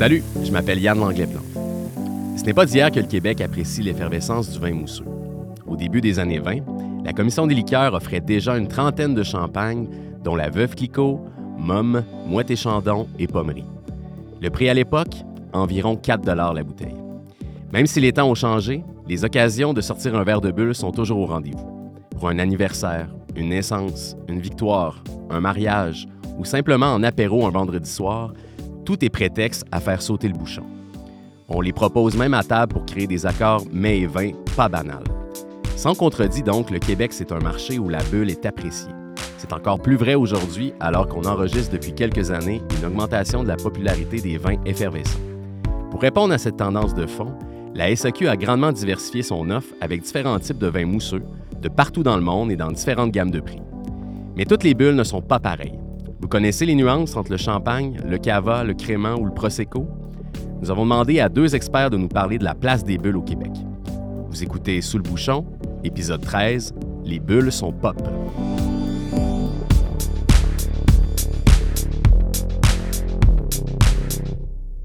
Salut, je m'appelle Yann Langlais-Plante. Ce n'est pas d'hier que le Québec apprécie l'effervescence du vin mousseux. Au début des années 20, la Commission des liqueurs offrait déjà une trentaine de champagnes, dont la Veuve Clicquot, Mumm, Moët et Chandon et Pommery. Le prix à l'époque, environ 4 la bouteille. Même si les temps ont changé, les occasions de sortir un verre de bulle sont toujours au rendez-vous. Pour un anniversaire, une naissance, une victoire, un mariage ou simplement en apéro un vendredi soir, tout est prétexte à faire sauter le bouchon. On les propose même à table pour créer des accords mets et vins pas banals. Sans contredit donc, le Québec, c'est un marché où la bulle est appréciée. C'est encore plus vrai aujourd'hui alors qu'on enregistre depuis quelques années une augmentation de la popularité des vins effervescents. Pour répondre à cette tendance de fond, la SAQ a grandement diversifié son offre avec différents types de vins mousseux de partout dans le monde et dans différentes gammes de prix. Mais toutes les bulles ne sont pas pareilles. Vous connaissez les nuances entre le champagne, le cava, le crément ou le prosecco? Nous avons demandé à deux experts de nous parler de la place des bulles au Québec. Vous écoutez Sous le bouchon, épisode 13, Les bulles sont pop.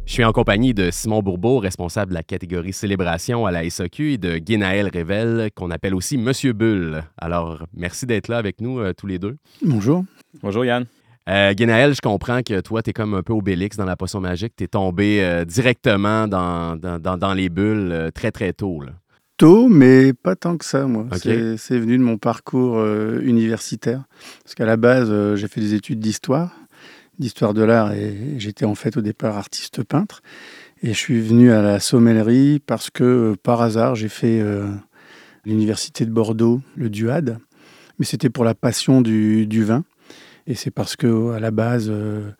Je suis en compagnie de Simon Bourbeau, responsable de la catégorie célébration à la SAQ, et de Guénaël Rével, qu'on appelle aussi Monsieur Bulle. Alors, merci d'être là avec nous euh, tous les deux. Bonjour. Bonjour Yann. Euh, Guénaël, je comprends que toi, tu es comme un peu Obélix dans la potion magique. Tu es tombé euh, directement dans, dans, dans, les bulles euh, très, très tôt. Là. Tôt, mais pas tant que ça, moi. Ok. C'est- C'est venu de mon parcours euh, universitaire. Parce qu'à la base, j'ai fait des études d'histoire, d'histoire de l'art, et j'étais en fait au départ artiste peintre. Et je suis venu à la sommellerie parce que, par hasard, j'ai fait l'université de Bordeaux, le DUAD. Mais c'était pour la passion du, du vin. Et c'est parce que, à la base, euh,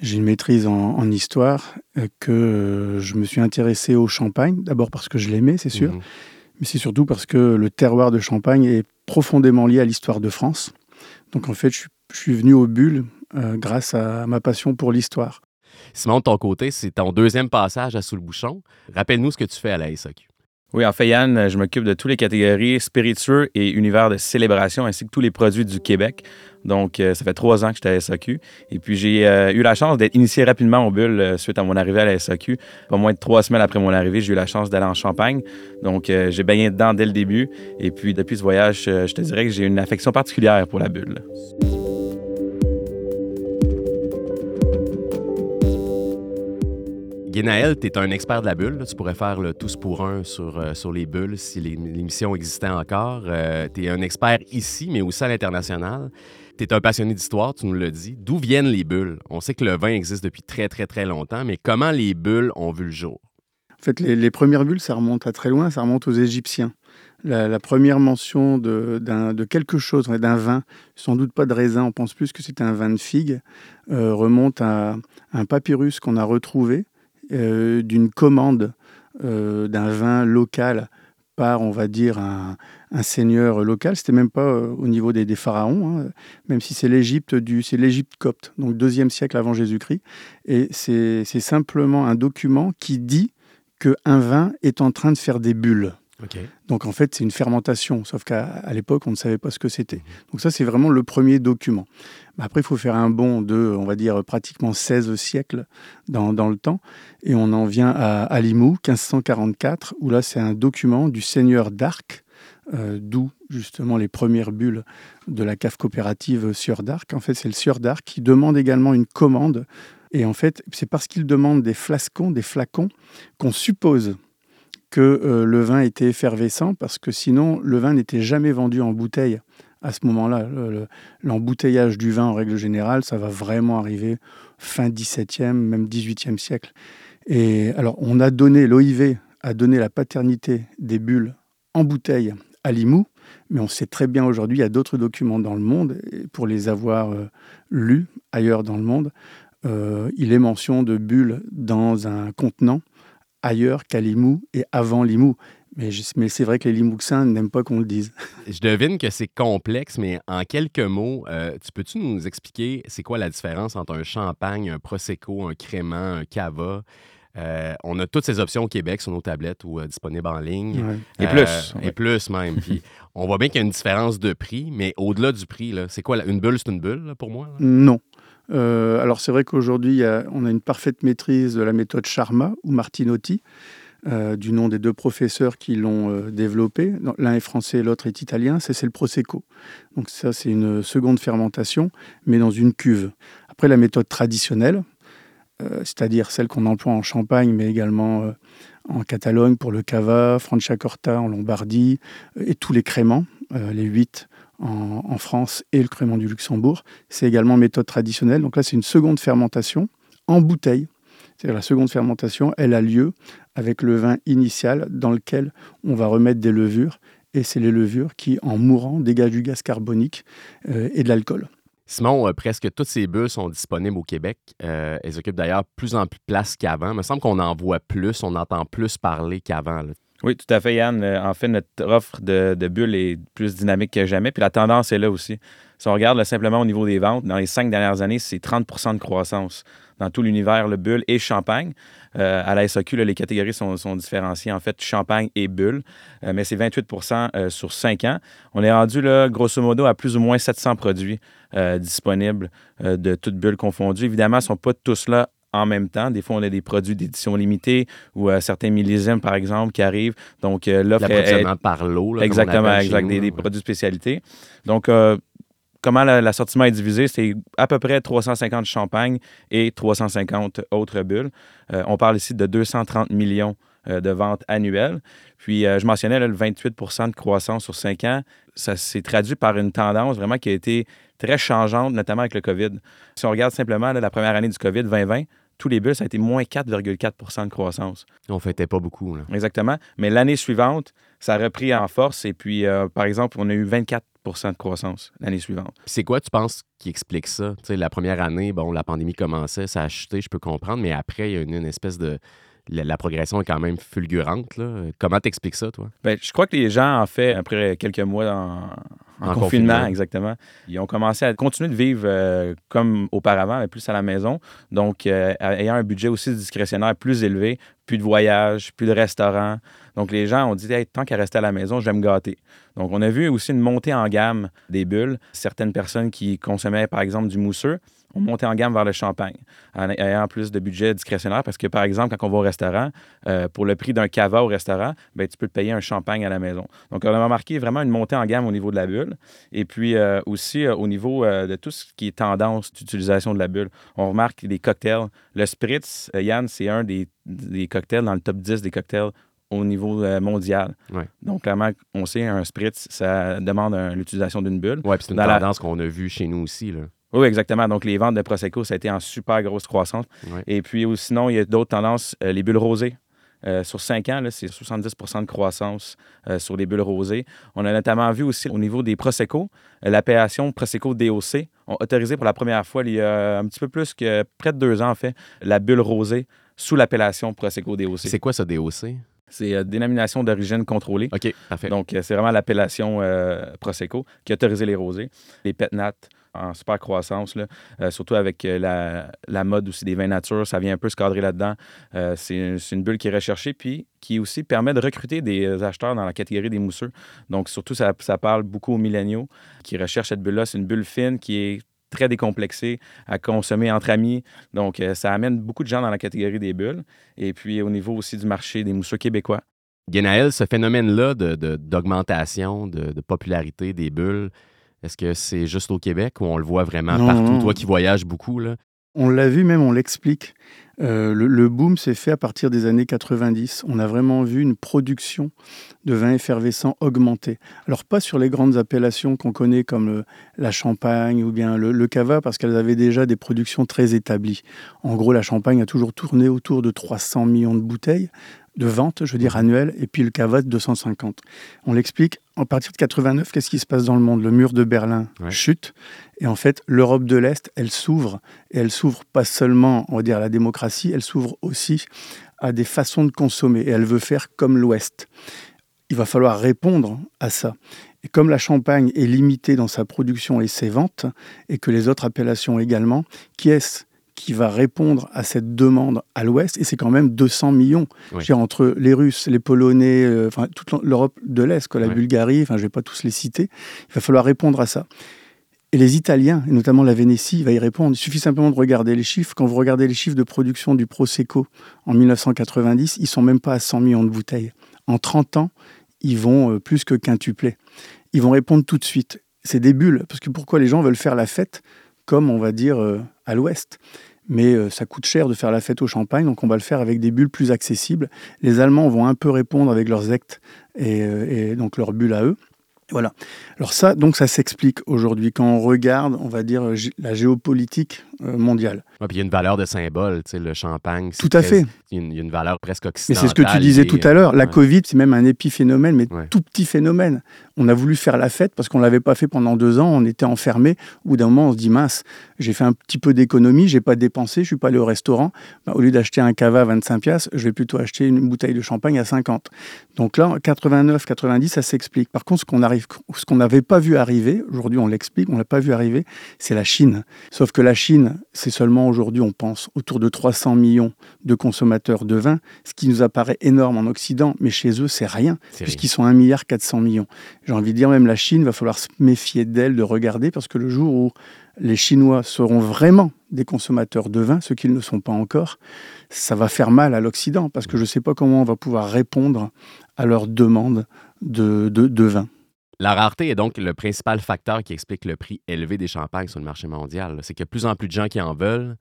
j'ai une maîtrise en, en histoire euh, que euh, je me suis intéressé au champagne. D'abord parce que je l'aimais, c'est sûr. Mhm. Mais c'est surtout parce que le terroir de Champagne est profondément lié à l'histoire de France. Donc en fait, je suis, je suis venu aux bulles euh, grâce à ma passion pour l'histoire. Simon, de ton côté, c'est ton deuxième passage à Sous le bouchon. Rappelle-nous ce que tu fais à la SAQ. Oui, en fait, Yann, je m'occupe de toutes les catégories spiritueux et univers de célébration ainsi que tous les produits du Québec. Donc, euh, ça fait trois ans que j'étais à SAQ. Et puis, j'ai euh, eu la chance d'être initié rapidement aux bulles euh, suite à mon arrivée à la SAQ. Pas moins de trois semaines après mon arrivée, j'ai eu la chance d'aller en Champagne. Donc, euh, j'ai baigné dedans dès le début. Et puis, depuis ce voyage, je te dirais que j'ai une affection particulière pour la bulle. Guénaël, tu es un expert de la bulle. Tu pourrais faire le tous pour un sur, euh, sur les bulles si l'émission existait encore. tu es un expert ici, mais aussi à l'international. Tu es un passionné d'histoire, tu nous l'as dit. D'où viennent les bulles? On sait que le vin existe depuis très, très, très longtemps, mais comment les bulles ont vu le jour? En fait, les, premières bulles, ça remonte à très loin, ça remonte aux Égyptiens. La, première mention de, quelque chose, d'un vin, sans doute pas de raisin, on pense plus que c'est un vin de figue, euh, remonte à un papyrus qu'on a retrouvé euh, d'une commande euh, d'un vin local par, on va dire, un, un seigneur local. C'était même pas euh, au niveau des, des pharaons, hein, même si c'est l'Égypte du, c'est l'Égypte copte, donc deuxième siècle avant Jésus-Christ. Et c'est, simplement un document qui dit qu'un vin est en train de faire des bulles. Donc en fait, c'est une fermentation, sauf qu'à l'époque, on ne savait pas ce que c'était. Donc ça, c'est vraiment le premier document. Après, il faut faire un bond de, on va dire, pratiquement 16 siècles dans, dans le temps. Et on en vient à, à Limoux, 1544, où là, c'est un document du seigneur d'Arc, euh, d'où justement les premières bulles de la cave coopérative Sieur d'Arc. En fait, c'est le Sieur d'Arc qui demande également une commande. Et en fait, c'est parce qu'il demande des flascons, des flacons, qu'on suppose que euh, le vin était effervescent, parce que sinon, le vin n'était jamais vendu en bouteille à ce moment-là. Le- le- L'embouteillage du vin, en règle générale, ça va vraiment arriver fin 17e, même 18e siècle. Et alors, on a donné, l'OIV a donné la paternité des bulles en bouteille à Limoux, mais on sait très bien aujourd'hui, il y a d'autres documents dans le monde, et pour les avoir euh, lus ailleurs dans le monde, euh, il est mention de bulles dans un contenant ailleurs qu'à Limoux et avant Limoux. Mais, c'est vrai que les Limouxins n'aiment pas qu'on le dise. Je devine que c'est complexe, mais en quelques mots, euh, tu peux-tu nous expliquer c'est quoi la différence entre un champagne, un prosecco, un crément, un cava? Euh, on a toutes ces options au Québec sur nos tablettes ou euh, disponibles en ligne. Ouais. Et plus, Et plus même. Puis on voit bien qu'il y a une différence de prix, mais au-delà du prix, là, c'est quoi? la- Une bulle, c'est une bulle là, pour moi? là? Non. Euh, alors c'est vrai qu'aujourd'hui, on a une parfaite maîtrise de la méthode Charma ou Martinotti, euh, du nom des deux professeurs qui l'ont euh, développé. L'un est français, l'autre est italien. C'est le Prosecco. Donc ça, c'est une seconde fermentation, mais dans une cuve. Après, la méthode traditionnelle, c'est-à-dire celle qu'on emploie en Champagne, mais également en Catalogne pour le Cava, Franciacorta en Lombardie, et tous les créments, les huit en, France et le crément du Luxembourg. C'est également méthode traditionnelle. Donc là, c'est une seconde fermentation en bouteille. C'est-à-dire la seconde fermentation, elle a lieu avec le vin initial dans lequel on va remettre des levures. Et c'est les levures qui, en mourant, dégagent du gaz carbonique euh, et de l'alcool. Simon, euh, presque toutes ces bulles sont disponibles au Québec. Euh, elles occupent d'ailleurs plus en plus de place qu'avant. Il me semble qu'on en voit plus, on entend plus parler qu'avant. Oui, tout à fait, Yann. Euh, en fait, notre offre de, bulles est plus dynamique que jamais. Puis la tendance est là aussi. Si on regarde simplement au niveau des ventes, dans les cinq dernières années, c'est 30 de croissance dans tout l'univers, le bulle et champagne. Euh, à la SAQ, les catégories sont, différenciées, en fait, champagne et bulle, euh, mais c'est 28% sur cinq ans. On est rendu, là, grosso modo, à plus ou moins 700 produits disponibles de toutes bulles confondues. Évidemment, ils ne sont pas tous là en même temps. Des fois, on a des produits d'édition limitée ou euh, certains millésimes, par exemple, qui arrivent. Donc, euh, l'offre est... par l'eau. Exactement, exact, des, produits de spécialité. Donc, euh, comment l'assortiment est divisé? C'est à peu près 350 champagnes et 350 autres bulles. on parle ici de 230 millions de ventes annuelles. Puis, je mentionnais le 28% de croissance sur 5 ans. Ça s'est traduit par une tendance vraiment qui a été très changeante, notamment avec le COVID. Si on regarde simplement la première année du COVID, 2020, tous les bulles, ça a été moins 4,4% de croissance. On ne fêtait pas beaucoup. Là. Exactement. Mais l'année suivante, ça a repris en force. Et puis, euh, par exemple, on a eu 24% de croissance l'année suivante. C'est quoi, tu penses, qui explique ça? La première année, bon, la pandémie commençait, ça a chuté, je peux comprendre, mais après, il y a une, espèce de la, progression est quand même fulgurante. Là. Comment t'expliques ça, toi? Bien, je crois que les gens, en fait, après quelques mois en, en, confinement, exactement. Ils ont commencé à continuer de vivre euh, comme auparavant, mais plus à la maison. Donc, euh, ayant un budget aussi discrétionnaire plus élevé, plus de voyages, plus de restaurants. Donc, les gens ont dit, tant qu'à rester à la maison, je vais me gâter. Donc, on a vu aussi une montée en gamme des bulles. Certaines personnes qui consommaient, par exemple, du mousseux, on montait en gamme vers le champagne, en ayant plus de budget discrétionnaire, parce que, par exemple, quand on va au restaurant, euh, pour le prix d'un cava au restaurant, ben, tu peux te payer un champagne à la maison. Donc, on a remarqué vraiment une montée en gamme au niveau de la bulle, et puis euh, aussi euh, au niveau de tout ce qui est tendance d'utilisation de la bulle. On remarque les cocktails. Le Spritz, Yann, c'est un des, cocktails dans le top 10 des cocktails au niveau mondial. Donc, clairement, on sait, un spritz, ça demande l'utilisation d'une bulle. Oui, puis c'est une tendance qu'on a vue chez nous aussi. Là. Oui, exactement. Donc, les ventes de Prosecco, ça a été en super grosse croissance. Et puis, sinon, il y a d'autres tendances. Euh, les bulles rosées. Euh, sur cinq ans, c'est 70% de croissance euh, sur les bulles rosées. On a notamment vu aussi au niveau des Prosecco, l'appellation Prosecco DOC ont autorisé pour la première fois, il y a un petit peu plus que près de deux ans, en fait, la bulle rosée sous l'appellation Prosecco DOC. C'est quoi ça, DOC? C'est dénomination d'origine contrôlée. OK, parfait. Donc, c'est vraiment l'appellation Prosecco qui a autorisé les rosés. Les petnat, en super croissance, là. Euh, surtout avec euh, la, la, mode aussi des vins nature. Ça vient un peu se cadrer là-dedans. Euh, c'est une bulle qui est recherchée, puis qui aussi permet de recruter des acheteurs dans la catégorie des mousseux. Donc, surtout, ça, ça parle beaucoup aux milléniaux qui recherchent cette bulle-là. C'est une bulle fine qui est très décomplexée à consommer entre amis. Donc, ça amène beaucoup de gens dans la catégorie des bulles. Et puis, au niveau aussi du marché des mousseux québécois. Guénaël, ce phénomène-là d'augmentation, de, de, de, popularité des bulles, est-ce que c'est juste au Québec ou on le voit vraiment partout? Toi qui voyages beaucoup, là. On l'a vu même, on l'explique. Euh, le, boom s'est fait à partir des années 90. On a vraiment vu une production de vins effervescents augmenter. Alors pas sur les grandes appellations qu'on connaît comme la Champagne ou bien le, le Cava, parce qu'elles avaient déjà des productions très établies. En gros, la Champagne a toujours tourné autour de 300 millions de bouteilles, de vente, je veux dire annuelle, et puis le Cava 250. On l'explique, en partir de 89, qu'est-ce qui se passe dans le monde? Le mur de Berlin chute, et en fait, l'Europe de l'Est, elle s'ouvre, et elle s'ouvre pas seulement, on va dire, à la démocratie, elle s'ouvre aussi à des façons de consommer, et elle veut faire comme l'Ouest. Il va falloir répondre à ça. Et comme la Champagne est limitée dans sa production et ses ventes, et que les autres appellations également, qui est-ce qui va répondre à cette demande à l'Ouest, et c'est quand même 200 millions. entre les Russes, les Polonais, euh, enfin toute l'Europe de l'Est, la Bulgarie, enfin je ne vais pas tous les citer, il va falloir répondre à ça. Et les Italiens, et notamment la Vénétie, va y répondre. Il suffit simplement de regarder les chiffres. Quand vous regardez les chiffres de production du Prosecco en 1990, ils sont même pas à 100 millions de bouteilles. En 30 ans, ils vont euh, plus que quintupler. Ils vont répondre tout de suite. C'est des bulles, parce que pourquoi les gens veulent faire la fête comme on va dire euh, à l'ouest mais euh, ça coûte cher de faire la fête au champagne, donc on va le faire avec des bulles plus accessibles. Les Allemands vont un peu répondre avec leurs actes et, et donc leurs bulles à eux. Voilà. Alors ça, donc ça s'explique aujourd'hui quand on regarde, on va dire, la géopolitique euh, mondiale. puis il y a une valeur de symbole, tu sais, le champagne. Tout à fait. Il y, a une, valeur presque occidentale. Mais c'est ce que tu disais tout à l'heure. La Covid, c'est même un épiphénomène, mais tout petit phénomène. On a voulu faire la fête parce qu'on ne l'avait pas fait pendant deux ans, on était enfermés. Au bout d'un moment, on se dit, mince, j'ai fait un petit peu d'économie, j'ai pas dépensé, je suis pas allé au restaurant. Bah, au lieu d'acheter un cava à 25 piastres, je vais plutôt acheter une bouteille de champagne à 50. Donc là, 89, 90, ça s'explique. Par contre, ce qu'on arrive, ce qu'on n'avait pas vu arriver, aujourd'hui on l'explique, on l'a pas vu arriver, c'est la Chine. Sauf que la Chine, c'est seulement aujourd'hui, on pense, autour de 300 millions de consommateurs de vin, ce qui nous apparaît énorme en Occident, mais chez eux, c'est rien, puisqu'ils sont 1 milliard 400 millions. J'ai envie de dire, même la Chine, va falloir se méfier d'elle, de regarder, parce que le jour où les Chinois seront vraiment des consommateurs de vin, ce qu'ils ne sont pas encore, ça va faire mal à l'Occident, parce que je ne sais pas comment on va pouvoir répondre à leurs demandes de, de vin. La rareté est donc le principal facteur qui explique le prix élevé des champagnes sur le marché mondial. C'est qu'il y a de plus en plus de gens qui en veulent.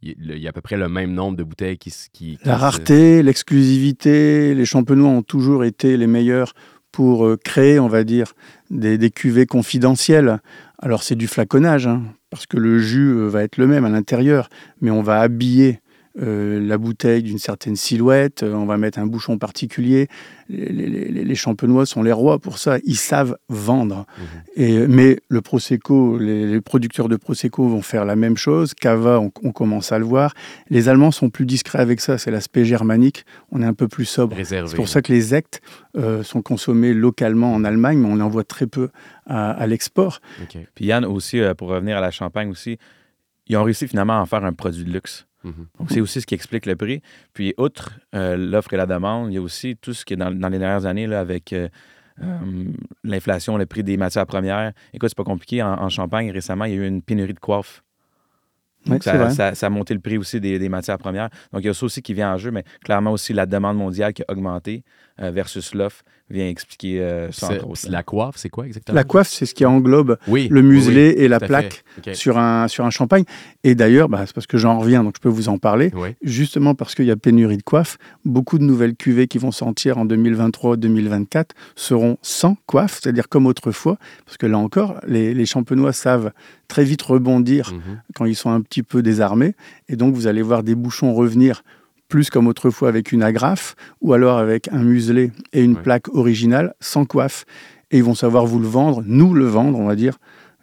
Il y a à peu près le même nombre de bouteilles qui... qui, la rareté, l'exclusivité, les champenois ont toujours été les meilleurs pour euh, créer, on va dire, des, cuvées confidentielles. Alors c'est du flaconnage, hein, parce que le jus euh, va être le même à l'intérieur, mais on va habiller euh, la bouteille d'une certaine silhouette, euh, on va mettre un bouchon particulier. Les, champenois sont les rois pour ça, ils savent vendre. Et, mais le Prosecco, les, producteurs de Prosecco vont faire la même chose. Cava, on, commence à le voir. Les Allemands sont plus discrets avec ça, c'est l'aspect germanique, on est un peu plus sobre. C'est pour ça que les ects euh, sont consommés localement en Allemagne, mais on en voit très peu à, l'export. Puis Yann, aussi, pour revenir à la Champagne aussi, ils ont réussi finalement à en faire un produit de luxe. Mhm. Donc, c'est aussi ce qui explique le prix. Puis, outre euh, l'offre et la demande, il y a aussi tout ce qui est dans, les dernières années là, avec euh, euh, l'inflation, le prix des matières premières. Écoute, c'est pas compliqué. En, Champagne, récemment, il y a eu une pénurie de coiffe. Donc, ça, ça, a monté le prix aussi des, des, matières premières. Donc, il y a ça aussi qui vient en jeu, mais clairement aussi la demande mondiale qui a augmenté versus l'offre vient expliquer euh, ça. La coiffe, c'est quoi exactement? La coiffe, c'est ce qui englobe le muselet et la plaque sur, un, sur un champagne. Et d'ailleurs, bah, c'est parce que j'en reviens, donc je peux vous en parler. Justement parce qu'il y a pénurie de coiffe, beaucoup de nouvelles cuvées qui vont sortir en 2023-2024 seront sans coiffe, c'est-à-dire comme autrefois, parce que là encore, les, les champenois savent très vite rebondir mhm. quand ils sont un petit peu désarmés. Et donc, vous allez voir des bouchons revenir plus comme autrefois avec une agrafe, ou alors avec un muselet et une plaque originale sans coiffe. Et ils vont savoir vous le vendre, nous le vendre, on va dire,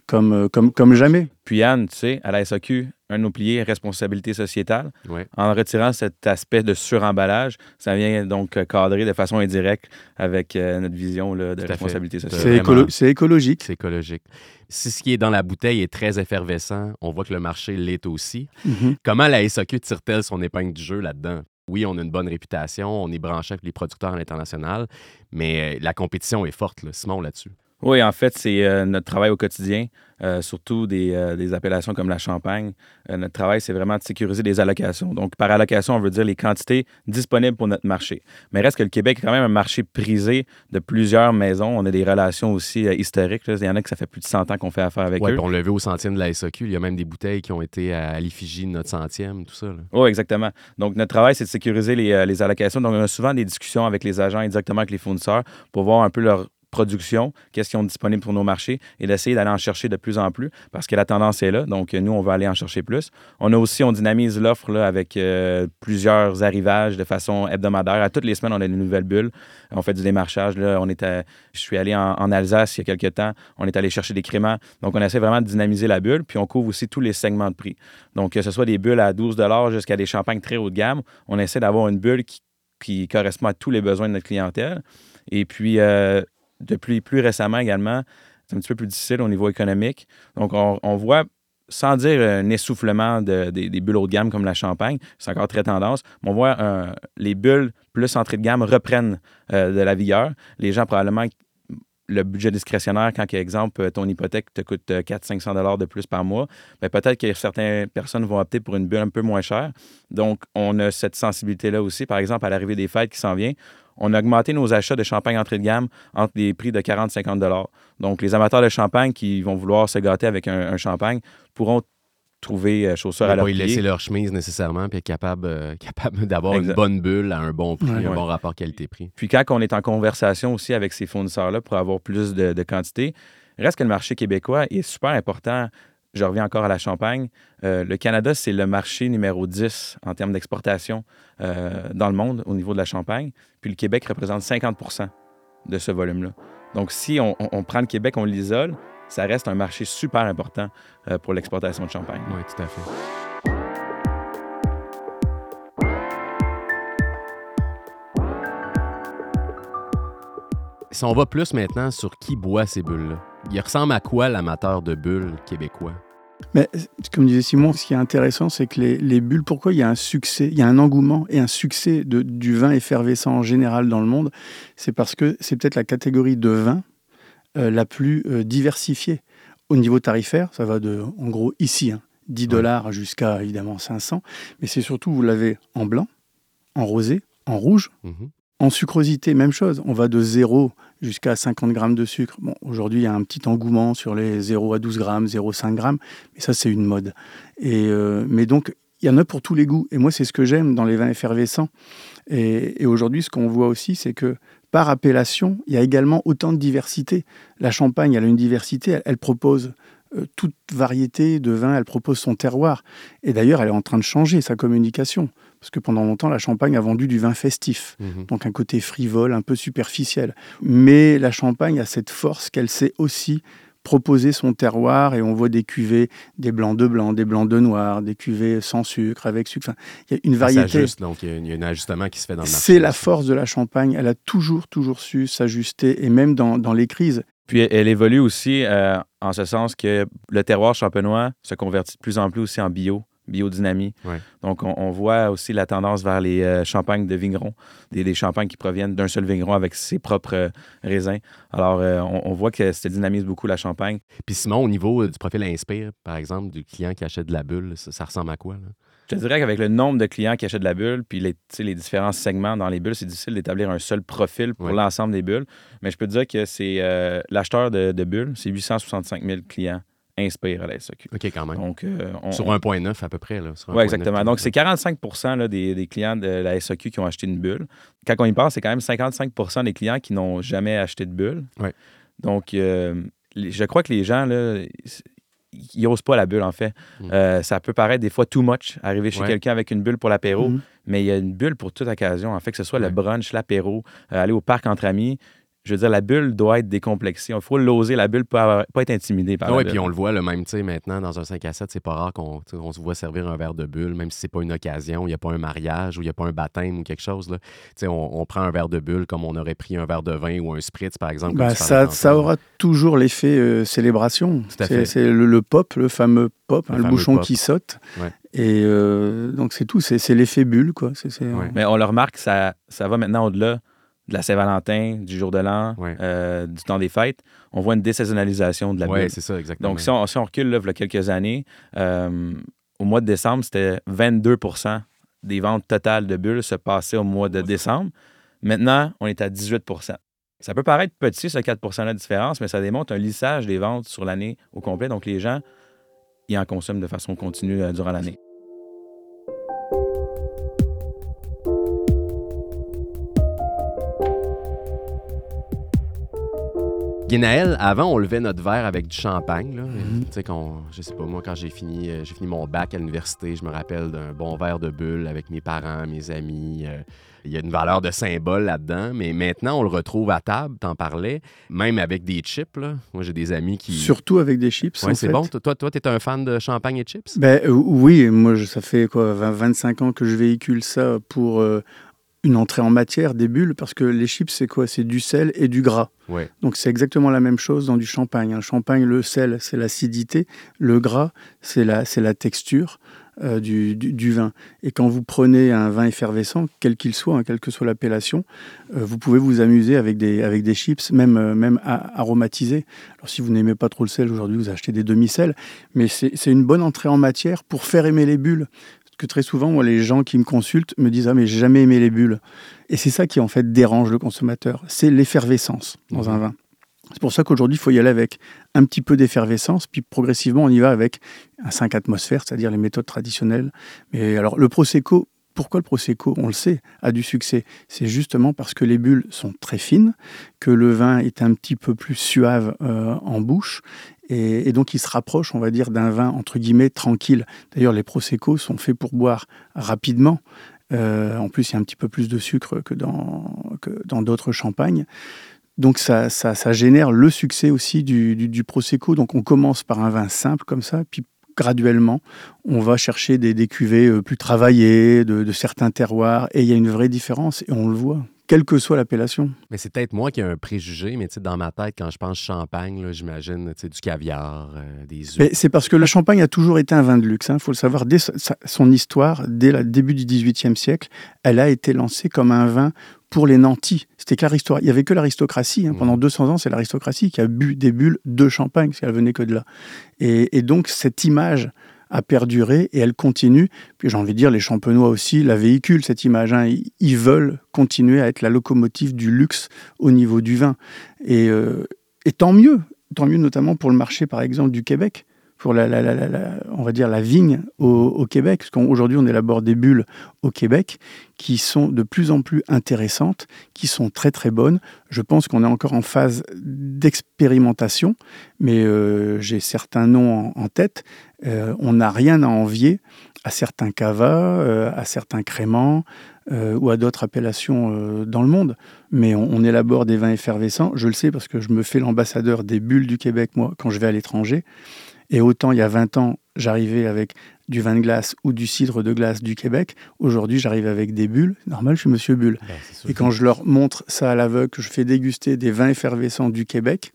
comme, euh, comme, comme jamais. Puis Anne, tu sais, à la SAQ, un oublié responsabilité sociétale. En retirant cet aspect de suremballage, ça vient donc cadrer de façon indirecte avec euh, notre vision de responsabilité sociétale. C'est écologique. C'est écologique. Si ce qui est dans la bouteille est très effervescent, on voit que le marché l'est aussi. Mm-hmm. Comment la SAQ tire-t-elle son épingle du jeu là-dedans? Oui, on a une bonne réputation, on est branché avec les producteurs à l'international, mais euh, la compétition est forte, là. Simon, là-dessus. Oui, en fait, c'est euh, notre travail au quotidien, euh, surtout euh, des, appellations comme la Champagne. notre travail, c'est vraiment de sécuriser les allocations. Donc, par allocation, on veut dire les quantités disponibles pour notre marché. Mais reste que le Québec est quand même un marché prisé de plusieurs maisons. On a des relations aussi historiques. Il y en a que ça fait plus de 100 ans qu'on fait affaire avec eux. on l'a vu au centième de la SAQ. Il y a même des bouteilles qui ont été à, l'effigie de notre centième, tout ça. Oui, exactement. Donc, notre travail, c'est de sécuriser les, les allocations. Donc, on a souvent des discussions avec les agents et directement avec les fournisseurs pour voir un peu leur production, qu'est-ce qu'ils ont disponible pour nos marchés et d'essayer d'aller en chercher de plus en plus parce que la tendance est là. Donc, nous, on va aller en chercher plus. On a aussi, on dynamise l'offre avec euh, plusieurs arrivages de façon hebdomadaire. À toutes les semaines, on a des nouvelles bulles. On fait du démarchage. Là. On est je suis allé en, Alsace il y a quelques temps. On est allé chercher des créments. Donc, on essaie vraiment de dynamiser la bulle. Puis, on couvre aussi tous les segments de prix. Donc, que ce soit des bulles à 12 jusqu'à des champagnes très haut de gamme, on essaie d'avoir une bulle qui, qui correspond à tous les besoins de notre clientèle. Et puis, euh, depuis plus récemment également, c'est un petit peu plus difficile au niveau économique. Donc, on, voit, sans dire un essoufflement de, des bulles haut de gamme comme la champagne, c'est encore très tendance, mais on voit les bulles plus entrée de gamme reprennent euh, de la vigueur. Les gens probablement le budget discrétionnaire, quand, par exemple, ton hypothèque te coûte 400-500 de plus par mois, ben, peut-être que certaines personnes vont opter pour une bulle un peu moins chère. Donc, on a cette sensibilité-là aussi. Par exemple, à l'arrivée des fêtes qui s'en vient, on a augmenté nos achats de champagne entrée de gamme entre des prix de 40-50 Donc, les amateurs de champagne qui vont vouloir se gâter avec un, champagne pourront trouver euh, chaussures à leur pas y laisser leur chemise nécessairement puis être capable, euh, capable d'avoir une bonne bulle à un bon prix, un bon rapport qualité-prix. Puis quand on est en conversation aussi avec ces fournisseurs-là pour avoir plus de, de quantité, reste que le marché québécois est super important je reviens encore à la Champagne. Euh, le Canada, c'est le marché numéro 10 en termes d'exportation euh, dans le monde au niveau de la Champagne. Puis le Québec représente 50 de ce volume-là. Donc, si on, prend le Québec, on l'isole, ça reste un marché super important euh, pour l'exportation de champagne. Oui, tout à fait. Si on va plus maintenant sur qui boit ces bulles-là, il ressemble à quoi l'amateur de bulles québécois? Mais comme disait Simon, ce qui est intéressant, c'est que les, bulles, pourquoi il y a un succès, il y a un engouement et un succès de, du vin effervescent en général dans le monde, c'est parce que c'est peut-être la catégorie de vin la plus euh, diversifiée. Au niveau tarifaire, ça va de, en gros, ici, 10 hein, dollars jusqu'à évidemment 500, mais c'est surtout, vous l'avez en blanc, en rosé, en rouge, mhm. En sucrosité, même chose. On va de 0 jusqu'à 50 grammes de sucre. Bon, aujourd'hui, il y a un petit engouement sur les 0 à 12 grammes, 0,5 grammes, mais ça, c'est une mode. Et, euh, mais donc, il y en a pour tous les goûts. Et moi, c'est ce que j'aime dans les vins effervescents. Et, aujourd'hui, ce qu'on voit aussi, c'est que par appellation, il y a également autant de diversité. La Champagne, elle a une diversité. Elle, propose euh, toute variété de vins, elle propose son terroir. Et d'ailleurs, elle est en train de changer sa communication. Parce que pendant longtemps, la Champagne a vendu du vin festif, mhm. donc un côté frivole, un peu superficiel. Mais la Champagne a cette force qu'elle sait aussi proposer son terroir et on voit des cuvées, des blancs de blanc, des blancs de noir, des cuvées sans sucre, avec sucre. il y a une variété. donc il y, a un ajustement qui se fait dans le marché. C'est la force de la Champagne. Elle a toujours, toujours su s'ajuster et même dans, dans, les crises. Puis elle évolue aussi euh, en ce sens que le terroir champenois se convertit de plus en plus aussi en bio biodynamie. Donc, on, voit aussi la tendance vers les euh, champagnes de vignerons, des, champagnes qui proviennent d'un seul vigneron avec ses propres euh, raisins. Alors, euh, on, voit que ça dynamise beaucoup la champagne. Puis Simon, au niveau du profil Inspire, par exemple, du client qui achète de la bulle, ça, ressemble à quoi? Je dirais qu'avec le nombre de clients qui achètent de la bulle, puis les, les différents segments dans les bulles, c'est difficile d'établir un seul profil pour l'ensemble des bulles. Mais je peux te dire que c'est l'acheteur de, de bulles, c'est 865 000 clients inspire à la SAQ. OK, quand même. Donc, euh, sur 1,9 à peu près. Oui, exactement. Donc, c'est 45% des, clients de la SAQ qui ont acheté une bulle. Quand on y pense, c'est quand même 55% des clients qui n'ont jamais acheté de bulle. Ouais. Donc, euh, je crois que les gens, là, ils n'osent pas la bulle, en fait. Mm. Euh, ça peut paraître des fois too much, arriver chez quelqu'un avec une bulle pour l'apéro, mm-hmm. mais il y a une bulle pour toute occasion, en fait, que ce soit le brunch, l'apéro, aller au parc entre amis je veux dire, la bulle doit être décomplexée. Il faut l'oser. La bulle peut pas être intimidée par Oui, puis on le voit, le même, tu sais, maintenant, dans un 5 à 7, c'est pas rare qu'on se voit servir un verre de bulle, même si c'est pas une occasion, il n'y a pas un mariage ou il n'y a pas un baptême ou quelque chose. Là. On, on prend un verre de bulle comme on aurait pris un verre de vin ou un spritz, par exemple. Ben, ça, ça, aura toujours l'effet euh, célébration. C'est le, pop, le fameux pop, hein, le, bouchon qui saute. Et euh, donc, c'est tout. C'est l'effet bulle, quoi. Mais on le remarque, ça, ça va maintenant au-delà de la Saint-Valentin, du jour de l'an, euh, du temps des fêtes, on voit une désaisonnalisation de la bulle. Oui, c'est ça, exactement. Donc, si on, recule là, il y a quelques années, euh, au mois de décembre, c'était 22% des ventes totales de bulles se passaient au mois de décembre. Maintenant, on est à 18% Ça peut paraître petit, ce 4% de différence, mais ça démontre un lissage des ventes sur l'année au complet. Donc, les gens, ils en consomment de façon continue euh, durant l'année. Guénaël, avant, on levait notre verre avec du champagne. Là. Mhm. Tu sais, je sais pas, moi, quand j'ai fini, euh, j'ai fini mon bac à l'université, je me rappelle d'un bon verre de bulle avec mes parents, mes amis. Euh, il y a une valeur de symbole là-dedans, mais maintenant, on le retrouve à table, t'en parlais, même avec des chips. Là. Moi, j'ai des amis qui... Surtout avec des chips, Oui, c'est bon. Toi, toi, tu es un fan de champagne et chips? Ben, euh, oui, moi, ça fait quoi, 25 ans que je véhicule ça pour une entrée en matière, des bulles, parce que les chips, c'est quoi? C'est du sel et du gras. Ouais. Donc c'est exactement la même chose dans du champagne. Un champagne, le sel, c'est l'acidité, le gras, c'est la, c'est la texture euh, du, du- du vin. Et quand vous prenez un vin effervescent, quel qu'il soit, hein, quelle que soit l'appellation, euh, vous pouvez vous amuser avec des, avec des chips, même, euh, même aromatisés. Alors si vous n'aimez pas trop le sel, aujourd'hui vous achetez des demi-sels, mais c'est c'est une bonne entrée en matière pour faire aimer les bulles. Que très souvent, moi, les gens qui me consultent me disent Ah, mais j'ai jamais aimé les bulles. Et c'est ça qui, en fait, dérange le consommateur. C'est l'effervescence dans un vin. C'est pour ça qu'aujourd'hui, il faut y aller avec un petit peu d'effervescence, puis progressivement, on y va avec un 5 atmosphères, c'est-à-dire les méthodes traditionnelles. Mais alors, le Prosecco, pourquoi le Prosecco? On le sait, a du succès. C'est justement parce que les bulles sont très fines, que le vin est un petit peu plus suave euh, en bouche, et, donc il se rapproche, on va dire, d'un vin entre guillemets tranquille. D'ailleurs, les Prosecco sont faits pour boire rapidement. Euh, en plus, il y a un petit peu plus de sucre que dans d'autres champagnes. Donc ça, ça, génère le succès aussi du, Prosecco. Donc on commence par un vin simple comme ça, puis graduellement, on va chercher des, des cuvées euh, plus travaillées, de certains terroirs, et il y a une vraie différence, et on le voit, quelle que soit l'appellation. Mais c'est peut-être moi qui ai un préjugé, mais tu sais, dans ma tête, quand je pense champagne, là, j'imagine tu sais, du caviar, euh, des œufs. C'est parce que le champagne a toujours été un vin de luxe. Il faut le savoir, dès sa- son histoire, dès le début du XVIIIe siècle, elle a été lancée comme un vin pour les nantis. C'était que Il n'y avait que l'aristocratie. hein. Mhm. Pendant 200 ans, c'est l'aristocratie qui a bu des bulles de champagne, parce qu'elle venait que de là. Et, et donc, cette image a perduré et elle continue. Puis j'ai envie de dire, les champenois aussi la véhiculent, cette image. hein. Ils, veulent continuer à être la locomotive du luxe au niveau du vin. Et, euh, et tant mieux, tant mieux notamment pour le marché, par exemple, du Québec, pour la, on va dire la vigne au, Québec, parce qu'aujourd'hui on élabore des bulles au Québec qui sont de plus en plus intéressantes, qui sont très très bonnes. Je pense qu'on est encore en phase d'expérimentation, mais euh, j'ai certains noms en, tête. Euh, on n'a rien à envier à certains cavas, euh, à certains créments ou à d'autres appellations dans le monde. Mais on, on élabore des vins effervescents. Je le sais parce que je me fais l'ambassadeur des bulles du Québec, moi, quand je vais à l'étranger. Et autant il y a 20 ans, j'arrivais avec du vin de glace ou du cidre de glace du Québec. Aujourd'hui, j'arrive avec des bulles. Normal, je suis monsieur bulle. Ben, Et quand je leur montre ça à l'aveugle, je fais déguster des vins effervescents du Québec,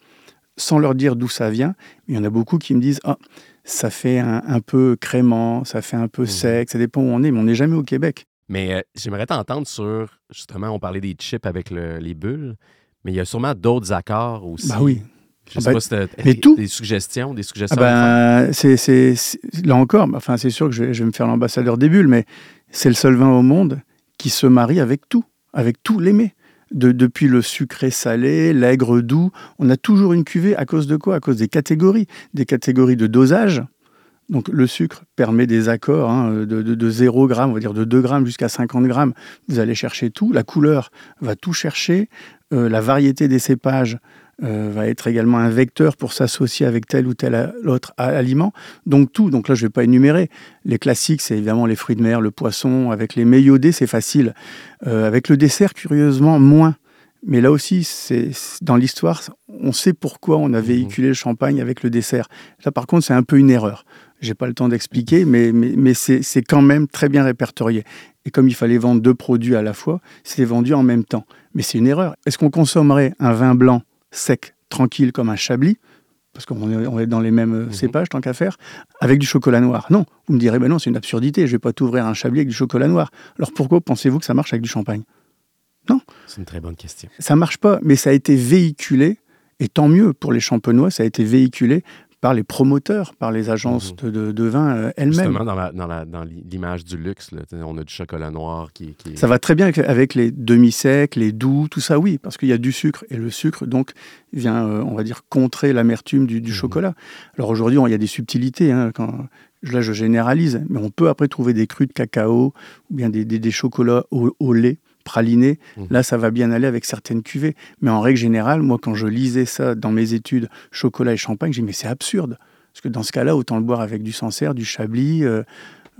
sans leur dire d'où ça vient, il y en a beaucoup qui me disent Ah, ça fait un, un peu crémant, ça fait un peu Mhm. sec, ça dépend où on est, mais on n'est jamais au Québec. Mais euh, j'aimerais t'entendre sur, justement, on parlait des chips avec le- les bulles, mais il y a sûrement d'autres accords aussi. Bah oui. Je Ah sais bah, pas si mais tout. Des suggestions, des Ah suggestions. faire. ben, c'est, c'est- là encore, enfin, c'est sûr que je vais, je vais me faire l'ambassadeur des bulles, mais c'est le seul vin au monde qui se marie avec tout, avec tout mets. De- depuis le sucré salé, l'aigre doux, on a toujours une cuvée à cause de quoi? À cause des catégories, des catégories de dosage. Donc le sucre permet des accords hein, de, de, de 0 g, on va dire de 2 grammes jusqu'à 50 grammes. Vous allez chercher tout. La couleur va tout chercher. Euh, la variété des cépages euh, va être également un vecteur pour s'associer avec tel ou tel autre aliment. Donc tout, donc là je ne vais pas énumérer. Les classiques, c'est évidemment les fruits de mer, le poisson. Avec les mets iodés, c'est facile. Euh, avec le dessert, curieusement, moins. Mais là aussi, c'est dans l'histoire, on sait pourquoi on a véhiculé le champagne avec le dessert. Là, par contre, c'est un peu une erreur. J'ai pas le temps d'expliquer, mais, mais, mais c'est quand même très bien répertorié. Et comme il fallait vendre deux produits à la fois, c'est vendu en même temps. Mais c'est une erreur. Est-ce qu'on consommerait un vin blanc sec, tranquille comme un chablis parce qu'on est, on est dans les mêmes euh, Mhm. cépages tant qu'à faire, avec du chocolat noir. Non, vous me direz, ben non, c'est une absurdité, je vais pas t'ouvrir un chablis avec du chocolat noir. Alors pourquoi pensez-vous que ça marche avec du champagne? C'est une très bonne question. Ça marche pas, mais ça a été véhiculé, et tant mieux pour les champenois, ça a été véhiculé par les promoteurs, par les agences Mhm. de, de- vin euh, elles-mêmes. Justement, dans, la- dans, la- dans l'image du luxe, là, on a du chocolat noir qui, qui est- Ça va très bien avec, les demi-secs, les doux, tout ça, oui, parce qu'il y a du sucre. Et le sucre, donc, vient, euh, on va dire, contrer l'amertume du, du Mhm. chocolat. Alors aujourd'hui, il y a des subtilités. hein, quand, là, je généralise, mais on peut après trouver des crus de cacao ou bien des, des- des chocolats au, au lait pralinés. Mhm. Là, ça va bien aller avec certaines cuvées. Mais en règle générale, moi, quand je lisais ça dans mes études, chocolat et champagne, j'ai dit, mais c'est absurde. Parce que dans ce cas-là, autant le boire avec du Sancerre, du Chablis euh,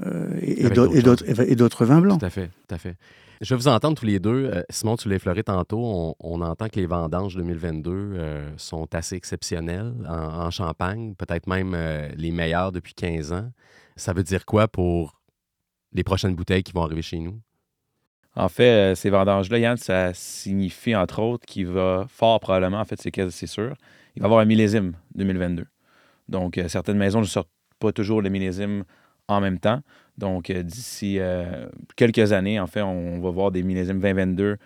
euh, et, d'autres et vins blancs. Tout à fait, tout à fait. Je vais vous entendre tous les deux. Euh, Simon, tu l'as effleuré tantôt. On, on entend que les vendanges 2022 euh, sont assez exceptionnelles en, en Champagne, peut-être même euh, les meilleures depuis 15 ans. Ça veut dire quoi pour les prochaines bouteilles qui vont arriver chez nous? En fait, euh, ces vendanges-là, Yann, ça signifie entre autres qu'il va fort probablement, en fait, c'est sûr, il va y avoir un millésime 2022. Donc, euh, certaines maisons ne sortent pas toujours le millésime en même temps. Donc, euh, d'ici quelques années, en fait, on, va voir des millésimes 2022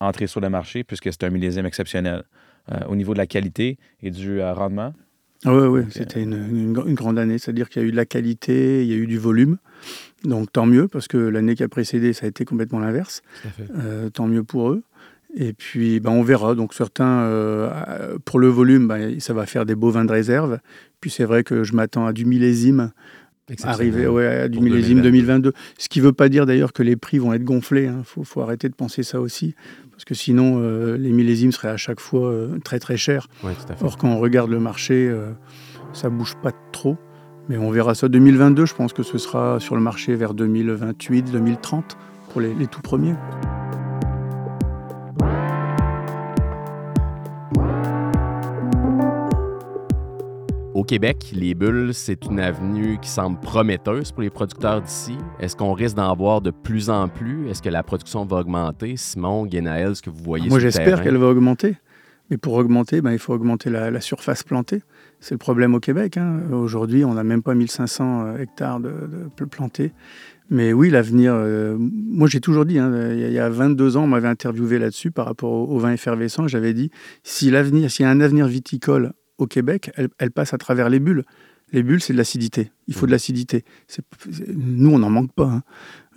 entrer sur le marché puisque c'est un millésime exceptionnel au niveau de la qualité et du rendement. Oui, ah oui, c'était une, grande année. C'est-à-dire qu'il y a eu de la qualité, il y a eu du volume. Donc tant mieux, parce que l'année qui a précédé, ça a été complètement l'inverse. Euh, tant mieux pour eux. Et puis, ben, on verra. Donc certains, euh, pour le volume, ben, ça va faire des beaux vins de réserve. Puis c'est vrai que je m'attends à du millésime arriver ouais, à du millésime 2022. Ce qui ne veut pas dire d'ailleurs que les prix vont être gonflés. Il hein. faut, arrêter de penser ça aussi. Parce que sinon, euh, les millésimes seraient à chaque fois très très chers. Or, quand on regarde le marché, ça ne bouge pas trop. Mais on verra ça 2022, je pense que ce sera sur le marché vers 2028, 2030 pour les, tout premiers. Au Québec, les bulles, c'est une avenue qui semble prometteuse pour les producteurs d'ici. Est-ce qu'on risque d'en voir de plus en plus? Est-ce que la production va augmenter? Simon, Guénaël, ce que vous voyez Moi, j'espère qu'elle va augmenter. Mais pour augmenter, ben, il faut augmenter la, surface plantée. C'est le problème au Québec. Hein. Aujourd'hui, on n'a même pas 1500 euh, hectares de, plantés. Mais oui, l'avenir. Euh, moi, j'ai toujours dit, hein, il y a 22 ans, on m'avait interviewé là-dessus par rapport au, vin effervescent. J'avais dit si l'avenir, s'il y a un avenir viticole au Québec, elle passe à travers les bulles. Les bulles, c'est de l'acidité. Il faut de l'acidité. Nous, on n'en manque pas. Hein.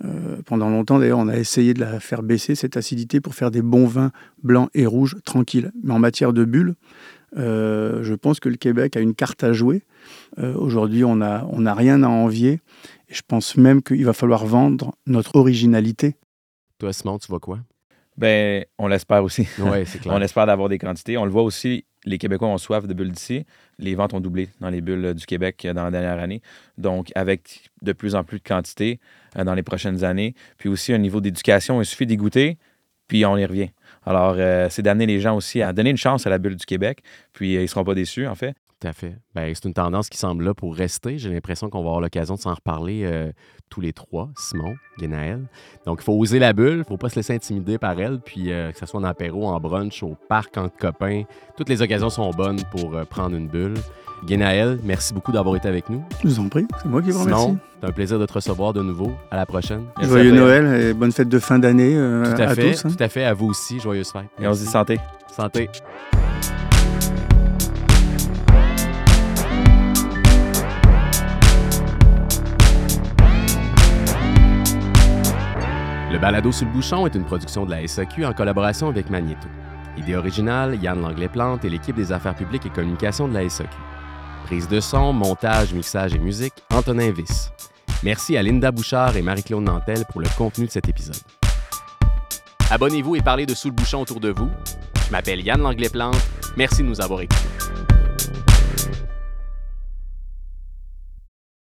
Euh, pendant longtemps, d'ailleurs, on a essayé de la faire baisser, cette acidité, pour faire des bons vins blancs et rouges tranquilles. Mais en matière de bulles, euh, je pense que le Québec a une carte à jouer. Euh, aujourd'hui, on n'a on a rien à envier. Et je pense même qu'il va falloir vendre notre originalité. Toi, Simon, tu vois quoi? Ben, on l'espère aussi. Ouais, c'est clair. on espère d'avoir des quantités. On le voit aussi les Québécois ont soif de bulles d'ici. Les ventes ont doublé dans les bulles du Québec euh, dans la dernière année. Donc, avec de plus en plus de quantité euh, dans les prochaines années. Puis aussi, un niveau d'éducation, il suffit d'y goûter, puis on y revient. Alors, euh, c'est d'amener les gens aussi à donner une chance à la bulle du Québec, puis ils ne seront pas déçus, en fait. Tout à fait. Ben, c'est une tendance qui semble là pour rester. J'ai l'impression qu'on va avoir l'occasion de s'en reparler euh, tous les trois, Simon, Guénaël. Donc, il faut oser la bulle, il ne faut pas se laisser intimider par elle. Puis, euh, que ce soit en apéro, en brunch, au parc, entre copains, toutes les occasions sont bonnes pour euh, prendre une bulle. Guénaël, merci beaucoup d'avoir été avec nous. Je vous en prie, c'est moi qui vous remercie. C'est un plaisir de te recevoir de nouveau. À la prochaine. Joyeux Noël et bonne fête de fin d'année tout à, fait, tous. Hein. Tout à fait, à vous aussi. Joyeuse fête. Et on se dit santé. Santé. Le balado sur le bouchon est une production de la SAQ en collaboration avec Magneto. Idée originale, Yann Langlais-Plante et l'équipe des affaires publiques et communications de la SAQ. Prise de son, montage, mixage et musique, Antonin Viss. Merci à Linda Bouchard et Marie-Claude Nantel pour le contenu de cet épisode. Abonnez-vous et parlez de Sous le bouchon autour de vous. Je m'appelle Yann Langlais-Plante. Merci de nous avoir écoutés.